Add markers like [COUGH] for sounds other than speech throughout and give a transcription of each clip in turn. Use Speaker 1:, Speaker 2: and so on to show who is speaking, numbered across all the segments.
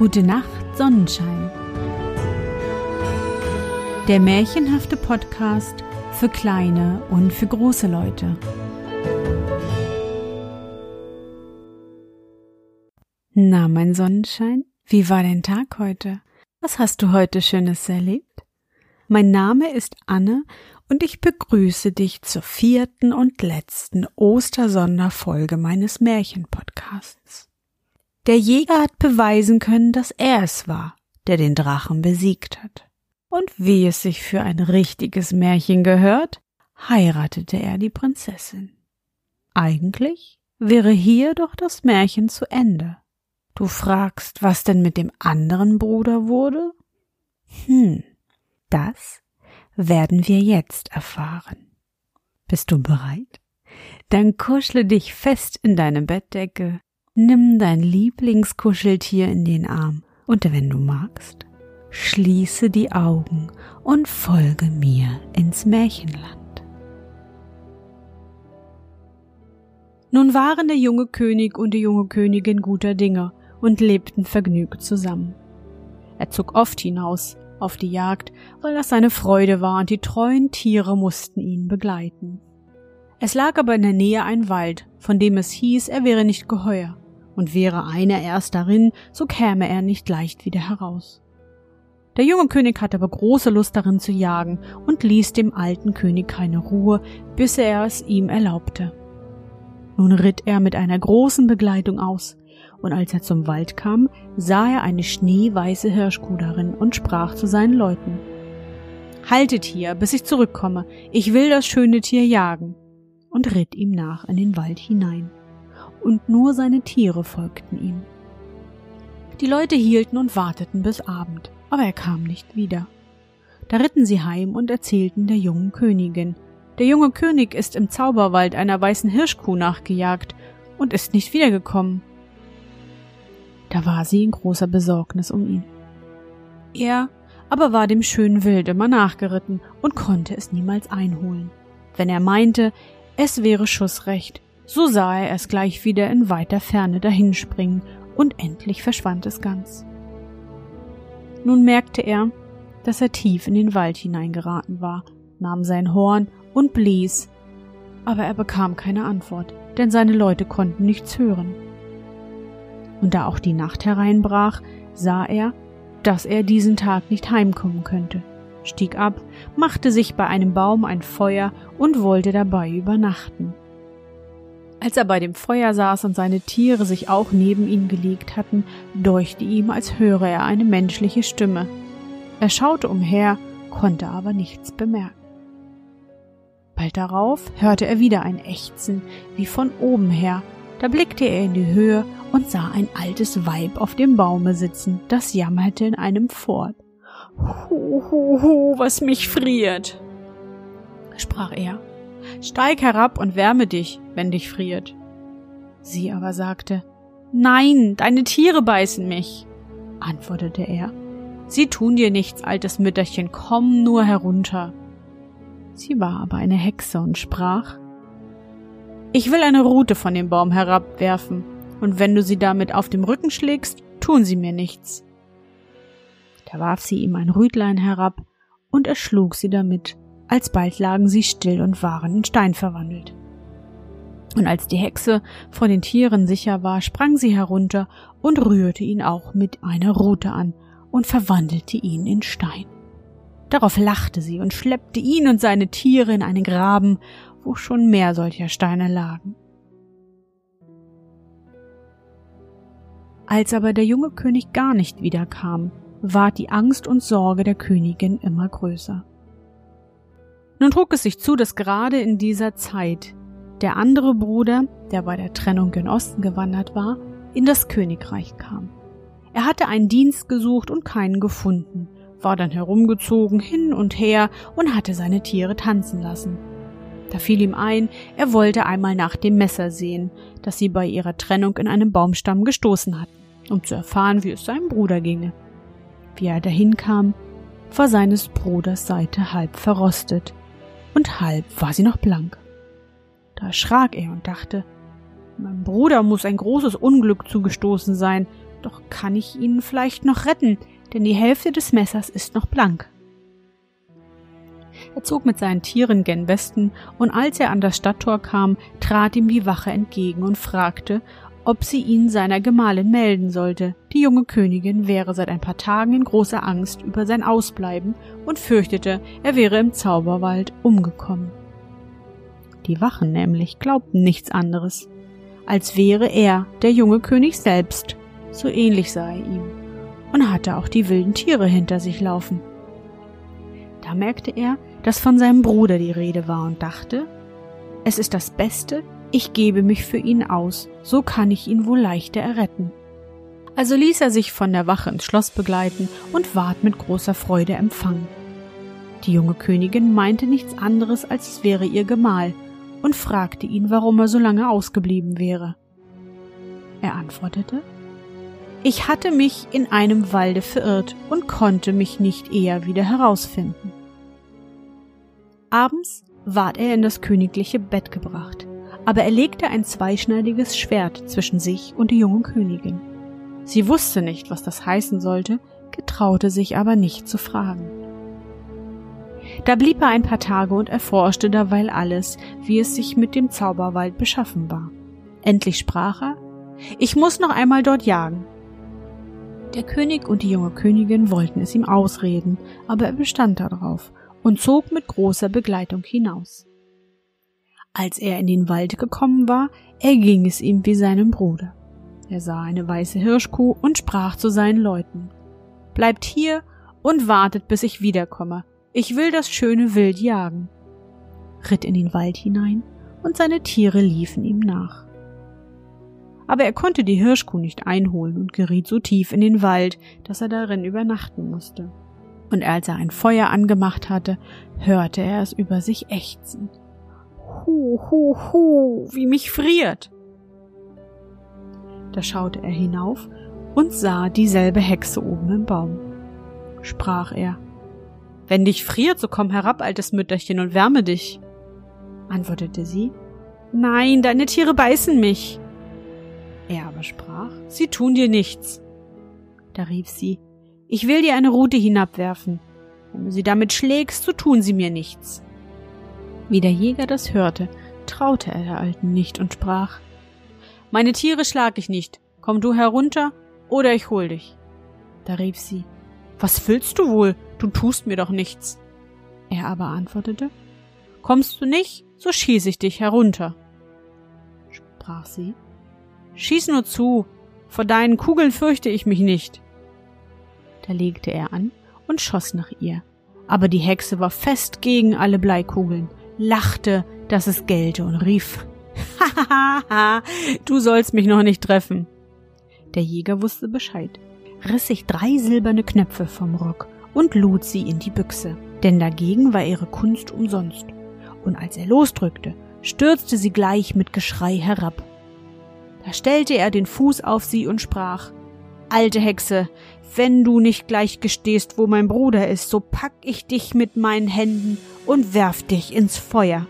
Speaker 1: Gute Nacht, Sonnenschein. Der märchenhafte Podcast für kleine und für große Leute. Na, mein Sonnenschein, wie war dein Tag heute? Was hast du heute Schönes erlebt? Mein Name ist Anne und ich begrüße dich zur vierten und letzten Ostersonderfolge meines Märchenpodcasts. Der Jäger hat beweisen können, dass er es war, der den Drachen besiegt hat. Und wie es sich für ein richtiges Märchen gehört, heiratete er die Prinzessin. Eigentlich wäre hier doch das Märchen zu Ende. Du fragst, was denn mit dem anderen Bruder wurde? Hm, das werden wir jetzt erfahren. Bist du bereit? Dann kuschle dich fest in deine Bettdecke, Nimm dein Lieblingskuscheltier in den Arm und wenn du magst, schließe die Augen und folge mir ins Märchenland. Nun waren der junge König und die junge Königin guter Dinge und lebten vergnügt zusammen. Er zog oft hinaus auf die Jagd, weil das seine Freude war und die treuen Tiere mussten ihn begleiten. Es lag aber in der Nähe ein Wald, von dem es hieß, er wäre nicht geheuer und wäre einer erst darin, so käme er nicht leicht wieder heraus. Der junge König hatte aber große Lust darin zu jagen und ließ dem alten König keine Ruhe, bis er es ihm erlaubte. Nun ritt er mit einer großen Begleitung aus, und als er zum Wald kam, sah er eine schneeweiße Hirschkuh darin und sprach zu seinen Leuten Haltet hier, bis ich zurückkomme, ich will das schöne Tier jagen, und ritt ihm nach in den Wald hinein und nur seine Tiere folgten ihm. Die Leute hielten und warteten bis Abend, aber er kam nicht wieder. Da ritten sie heim und erzählten der jungen Königin. Der junge König ist im Zauberwald einer weißen Hirschkuh nachgejagt und ist nicht wiedergekommen. Da war sie in großer Besorgnis um ihn. Er aber war dem schönen Wild immer nachgeritten und konnte es niemals einholen. Wenn er meinte, es wäre Schussrecht, so sah er es gleich wieder in weiter Ferne dahinspringen, und endlich verschwand es ganz. Nun merkte er, dass er tief in den Wald hineingeraten war, nahm sein Horn und blies, aber er bekam keine Antwort, denn seine Leute konnten nichts hören. Und da auch die Nacht hereinbrach, sah er, dass er diesen Tag nicht heimkommen könnte, stieg ab, machte sich bei einem Baum ein Feuer und wollte dabei übernachten. Als er bei dem Feuer saß und seine Tiere sich auch neben ihn gelegt hatten, deuchte ihm, als höre er eine menschliche Stimme. Er schaute umher, konnte aber nichts bemerken. Bald darauf hörte er wieder ein Ächzen, wie von oben her. Da blickte er in die Höhe und sah ein altes Weib auf dem Baume sitzen, das jammerte in einem fort. Hu, hu, hu, was mich friert, sprach er Steig herab und wärme dich, wenn dich friert. Sie aber sagte, Nein, deine Tiere beißen mich, antwortete er. Sie tun dir nichts, altes Mütterchen, komm nur herunter. Sie war aber eine Hexe und sprach, Ich will eine Rute von dem Baum herabwerfen, und wenn du sie damit auf dem Rücken schlägst, tun sie mir nichts. Da warf sie ihm ein Rütlein herab, und er schlug sie damit alsbald lagen sie still und waren in Stein verwandelt. Und als die Hexe vor den Tieren sicher war, sprang sie herunter und rührte ihn auch mit einer Rute an und verwandelte ihn in Stein. Darauf lachte sie und schleppte ihn und seine Tiere in einen Graben, wo schon mehr solcher Steine lagen. Als aber der junge König gar nicht wiederkam, ward die Angst und Sorge der Königin immer größer. Nun trug es sich zu, dass gerade in dieser Zeit der andere Bruder, der bei der Trennung gen Osten gewandert war, in das Königreich kam. Er hatte einen Dienst gesucht und keinen gefunden, war dann herumgezogen hin und her und hatte seine Tiere tanzen lassen. Da fiel ihm ein, er wollte einmal nach dem Messer sehen, das sie bei ihrer Trennung in einem Baumstamm gestoßen hatten, um zu erfahren, wie es seinem Bruder ginge. Wie er dahin kam, war seines Bruders Seite halb verrostet, und halb war sie noch blank. Da erschrak er und dachte, meinem Bruder muss ein großes Unglück zugestoßen sein, Doch kann ich ihn vielleicht noch retten, denn die Hälfte des Messers ist noch blank. Er zog mit seinen Tieren gen Westen, und als er an das Stadttor kam, trat ihm die Wache entgegen und fragte, ob sie ihn seiner Gemahlin melden sollte. Die junge Königin wäre seit ein paar Tagen in großer Angst über sein Ausbleiben und fürchtete, er wäre im Zauberwald umgekommen. Die Wachen nämlich glaubten nichts anderes, als wäre er der junge König selbst, so ähnlich sah er ihm, und hatte auch die wilden Tiere hinter sich laufen. Da merkte er, dass von seinem Bruder die Rede war und dachte, es ist das Beste, ich gebe mich für ihn aus, so kann ich ihn wohl leichter erretten. Also ließ er sich von der Wache ins Schloss begleiten und ward mit großer Freude empfangen. Die junge Königin meinte nichts anderes, als es wäre ihr Gemahl, und fragte ihn, warum er so lange ausgeblieben wäre. Er antwortete Ich hatte mich in einem Walde verirrt und konnte mich nicht eher wieder herausfinden. Abends ward er in das königliche Bett gebracht aber er legte ein zweischneidiges Schwert zwischen sich und die junge Königin. Sie wusste nicht, was das heißen sollte, getraute sich aber nicht zu fragen. Da blieb er ein paar Tage und erforschte derweil alles, wie es sich mit dem Zauberwald beschaffen war. Endlich sprach er Ich muss noch einmal dort jagen. Der König und die junge Königin wollten es ihm ausreden, aber er bestand darauf und zog mit großer Begleitung hinaus. Als er in den Wald gekommen war, erging es ihm wie seinem Bruder. Er sah eine weiße Hirschkuh und sprach zu seinen Leuten Bleibt hier und wartet, bis ich wiederkomme. Ich will das schöne Wild jagen. Ritt in den Wald hinein, und seine Tiere liefen ihm nach. Aber er konnte die Hirschkuh nicht einholen und geriet so tief in den Wald, dass er darin übernachten musste. Und als er ein Feuer angemacht hatte, hörte er es über sich ächzen. Hu, hu, hu, wie mich friert. Da schaute er hinauf und sah dieselbe Hexe oben im Baum. Sprach er, Wenn dich friert, so komm herab, altes Mütterchen, und wärme dich. Antwortete sie, Nein, deine Tiere beißen mich. Er aber sprach, Sie tun dir nichts. Da rief sie, Ich will dir eine Rute hinabwerfen. Wenn du sie damit schlägst, so tun sie mir nichts. Wie der Jäger das hörte, traute er der Alten nicht und sprach Meine Tiere schlag ich nicht, komm du herunter, oder ich hol dich. Da rief sie Was willst du wohl? Du tust mir doch nichts. Er aber antwortete Kommst du nicht, so schieß ich dich herunter. Sprach sie Schieß nur zu, vor deinen Kugeln fürchte ich mich nicht. Da legte er an und schoss nach ihr, aber die Hexe war fest gegen alle Bleikugeln, lachte, dass es gelte und rief, Hahaha, [LAUGHS] du sollst mich noch nicht treffen. Der Jäger wusste Bescheid, riss sich drei silberne Knöpfe vom Rock und lud sie in die Büchse, denn dagegen war ihre Kunst umsonst. Und als er losdrückte, stürzte sie gleich mit Geschrei herab. Da stellte er den Fuß auf sie und sprach, Alte Hexe, wenn du nicht gleich gestehst, wo mein Bruder ist, so pack ich dich mit meinen Händen und werf dich ins Feuer.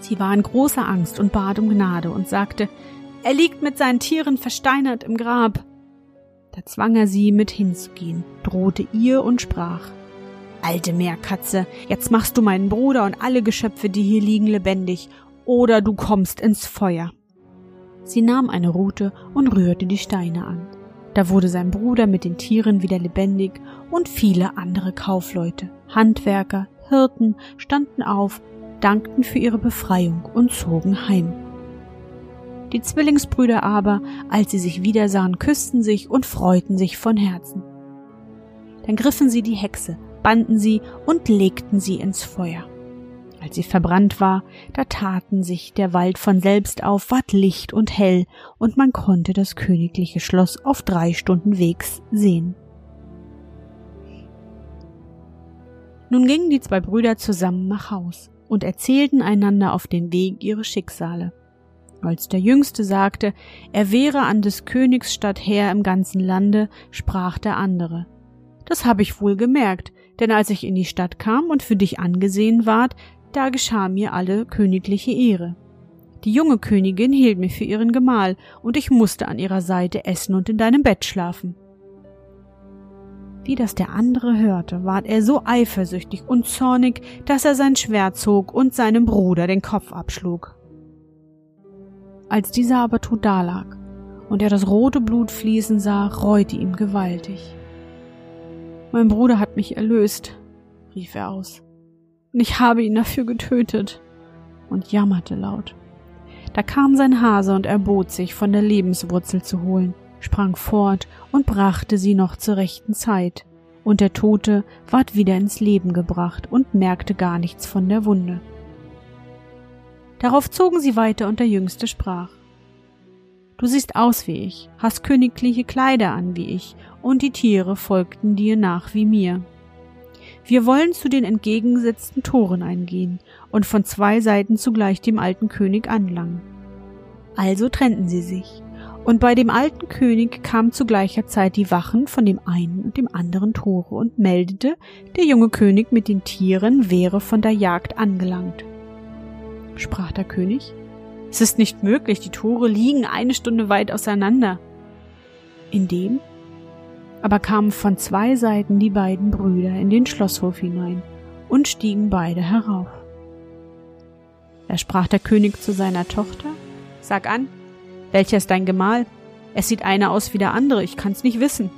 Speaker 1: Sie war in großer Angst und bat um Gnade und sagte, er liegt mit seinen Tieren versteinert im Grab. Da zwang er sie, mit hinzugehen, drohte ihr und sprach, Alte Meerkatze, jetzt machst du meinen Bruder und alle Geschöpfe, die hier liegen, lebendig, oder du kommst ins Feuer. Sie nahm eine Rute und rührte die Steine an. Da wurde sein Bruder mit den Tieren wieder lebendig und viele andere Kaufleute, Handwerker, Hirten standen auf, dankten für ihre Befreiung und zogen heim. Die Zwillingsbrüder aber, als sie sich wiedersahen, küssten sich und freuten sich von Herzen. Dann griffen sie die Hexe, banden sie und legten sie ins Feuer. Als sie verbrannt war, da taten sich der Wald von selbst auf, ward licht und hell, und man konnte das königliche Schloss auf drei Stunden Wegs sehen. Nun gingen die zwei Brüder zusammen nach Haus und erzählten einander auf dem Weg ihre Schicksale. Als der Jüngste sagte, er wäre an des Königs Stadt Herr im ganzen Lande, sprach der andere. Das habe ich wohl gemerkt, denn als ich in die Stadt kam und für dich angesehen ward, da geschah mir alle königliche Ehre. Die junge Königin hielt mich für ihren Gemahl, und ich musste an ihrer Seite essen und in deinem Bett schlafen. Wie das der andere hörte, ward er so eifersüchtig und zornig, dass er sein Schwert zog und seinem Bruder den Kopf abschlug. Als dieser aber tot dalag und er das rote Blut fließen sah, reute ihm gewaltig. Mein Bruder hat mich erlöst, rief er aus, und ich habe ihn dafür getötet, und jammerte laut. Da kam sein Hase und erbot sich, von der Lebenswurzel zu holen, sprang fort und brachte sie noch zur rechten Zeit, und der Tote ward wieder ins Leben gebracht und merkte gar nichts von der Wunde. Darauf zogen sie weiter und der Jüngste sprach. Du siehst aus wie ich, hast königliche Kleider an wie ich, und die Tiere folgten dir nach wie mir. Wir wollen zu den entgegengesetzten Toren eingehen und von zwei Seiten zugleich dem alten König anlangen. Also trennten sie sich, und bei dem alten König kamen zu gleicher Zeit die Wachen von dem einen und dem anderen Tore und meldete, der junge König mit den Tieren wäre von der Jagd angelangt sprach der König. Es ist nicht möglich, die Tore liegen eine Stunde weit auseinander. Indem aber kamen von zwei Seiten die beiden Brüder in den Schlosshof hinein und stiegen beide herauf. Da sprach der König zu seiner Tochter, Sag an, welcher ist dein Gemahl? Es sieht einer aus wie der andere, ich kann's nicht wissen.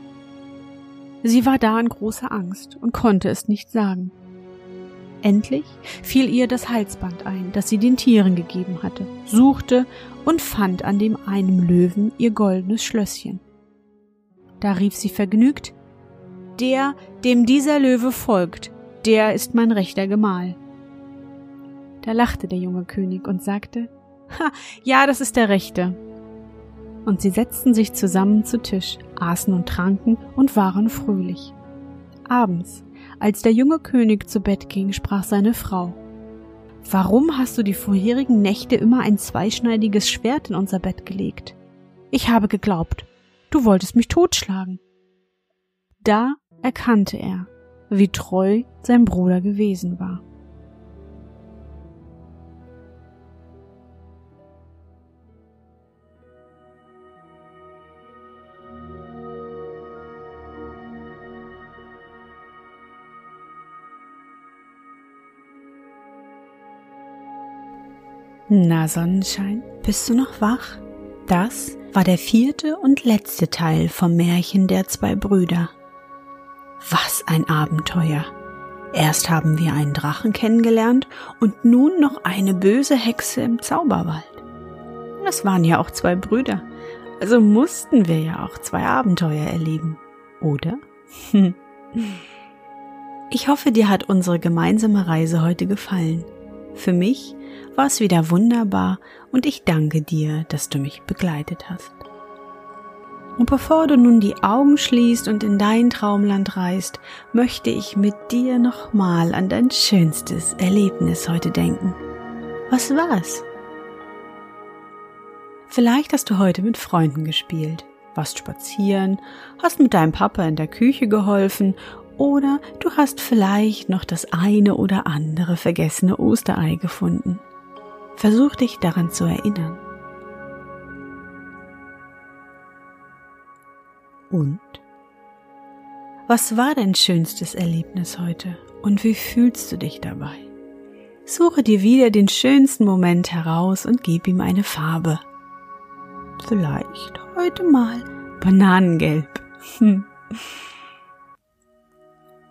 Speaker 1: Sie war da in großer Angst und konnte es nicht sagen. Endlich fiel ihr das Halsband ein, das sie den Tieren gegeben hatte, suchte und fand an dem einen Löwen ihr goldenes Schlösschen. Da rief sie vergnügt Der, dem dieser Löwe folgt, der ist mein rechter Gemahl. Da lachte der junge König und sagte Ha, ja, das ist der rechte. Und sie setzten sich zusammen zu Tisch, aßen und tranken und waren fröhlich. Abends als der junge König zu Bett ging, sprach seine Frau Warum hast du die vorherigen Nächte immer ein zweischneidiges Schwert in unser Bett gelegt? Ich habe geglaubt, du wolltest mich totschlagen. Da erkannte er, wie treu sein Bruder gewesen war.
Speaker 2: Na Sonnenschein, bist du noch wach? Das war der vierte und letzte Teil vom Märchen der zwei Brüder. Was ein Abenteuer! Erst haben wir einen Drachen kennengelernt und nun noch eine böse Hexe im Zauberwald. Es waren ja auch zwei Brüder, also mussten wir ja auch zwei Abenteuer erleben, oder? [LAUGHS] Ich hoffe, dir hat unsere gemeinsame Reise heute gefallen. Für mich war es wieder wunderbar und ich danke dir, dass du mich begleitet hast. Und bevor du nun die Augen schließt und in dein Traumland reist, möchte ich mit dir nochmal an dein schönstes Erlebnis heute denken. Was war's? Vielleicht hast du heute mit Freunden gespielt, warst spazieren, hast mit deinem Papa in der Küche geholfen oder du hast vielleicht noch das eine oder andere vergessene Osterei gefunden. Versuch dich daran zu erinnern. Und? Was war dein schönstes Erlebnis heute und wie fühlst du dich dabei? Suche dir wieder den schönsten Moment heraus und gib ihm eine Farbe. Vielleicht heute mal Bananengelb.